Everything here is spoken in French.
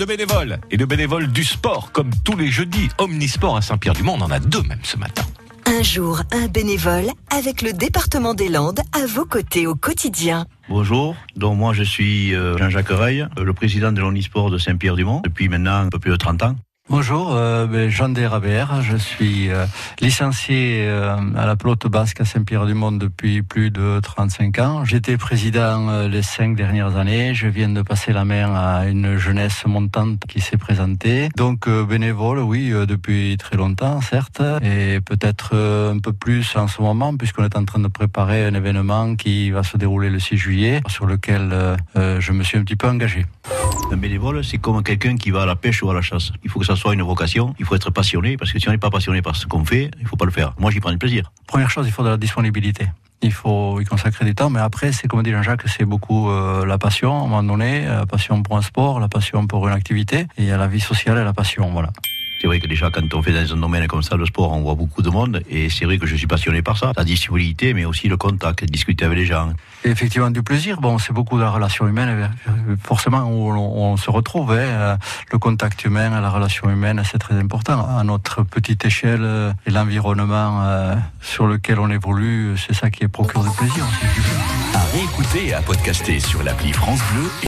de bénévoles et de bénévoles du sport, comme tous les jeudis. Omnisport à Saint-Pierre-du-Mont, on en a deux même ce matin. Un jour, un bénévole avec le département des Landes à vos côtés au quotidien. Bonjour, donc moi je suis euh, Jean-Jacques Reil, euh, le président de l'Omnisport de Saint-Pierre-du-Mont depuis maintenant un peu plus de 30 ans. Bonjour, euh, ben, Jean Desrabert, je suis euh, licencié euh, à la pelote basque à Saint-Pierre-du-Mont depuis plus de 35 ans. J'étais président euh, les cinq dernières années. Je viens de passer la main à une jeunesse montante qui s'est présentée. Donc bénévole, oui, depuis très longtemps, certes, et peut-être un peu plus en ce moment, puisqu'on est en train de préparer un événement qui va se dérouler le 6 juillet, sur lequel je me suis un petit peu engagé. Un bénévole, c'est comme quelqu'un qui va à la pêche ou à la chasse. Il faut que ça soit une vocation, il faut être passionné, parce que si on n'est pas passionné par ce qu'on fait, il faut pas le faire. Moi, j'y prends du plaisir. Première chose, il faut de la disponibilité. Il faut y consacrer du temps, mais après, c'est comme dit Jean-Jacques, c'est beaucoup euh, la passion, à un moment donné, la passion pour un sport, la passion pour une activité, et la vie sociale et la passion, voilà. C'est vrai que déjà, quand on fait dans un domaine comme ça, le sport, on voit beaucoup de monde, et c'est vrai que je suis passionné par ça. La disponibilité, mais aussi le contact, discuter avec les gens. Et effectivement, du plaisir, bon, c'est beaucoup de la relation humaine, euh, forcément, où on, on se retrouve, hein, euh, le contact humain, la relation humaine, c'est très important. À notre petite échelle, euh, et l'environnement euh, sur lequel on évolue, c'est ça qui est procure de plaisir. À réécouter et à podcaster sur l'appli France Bleu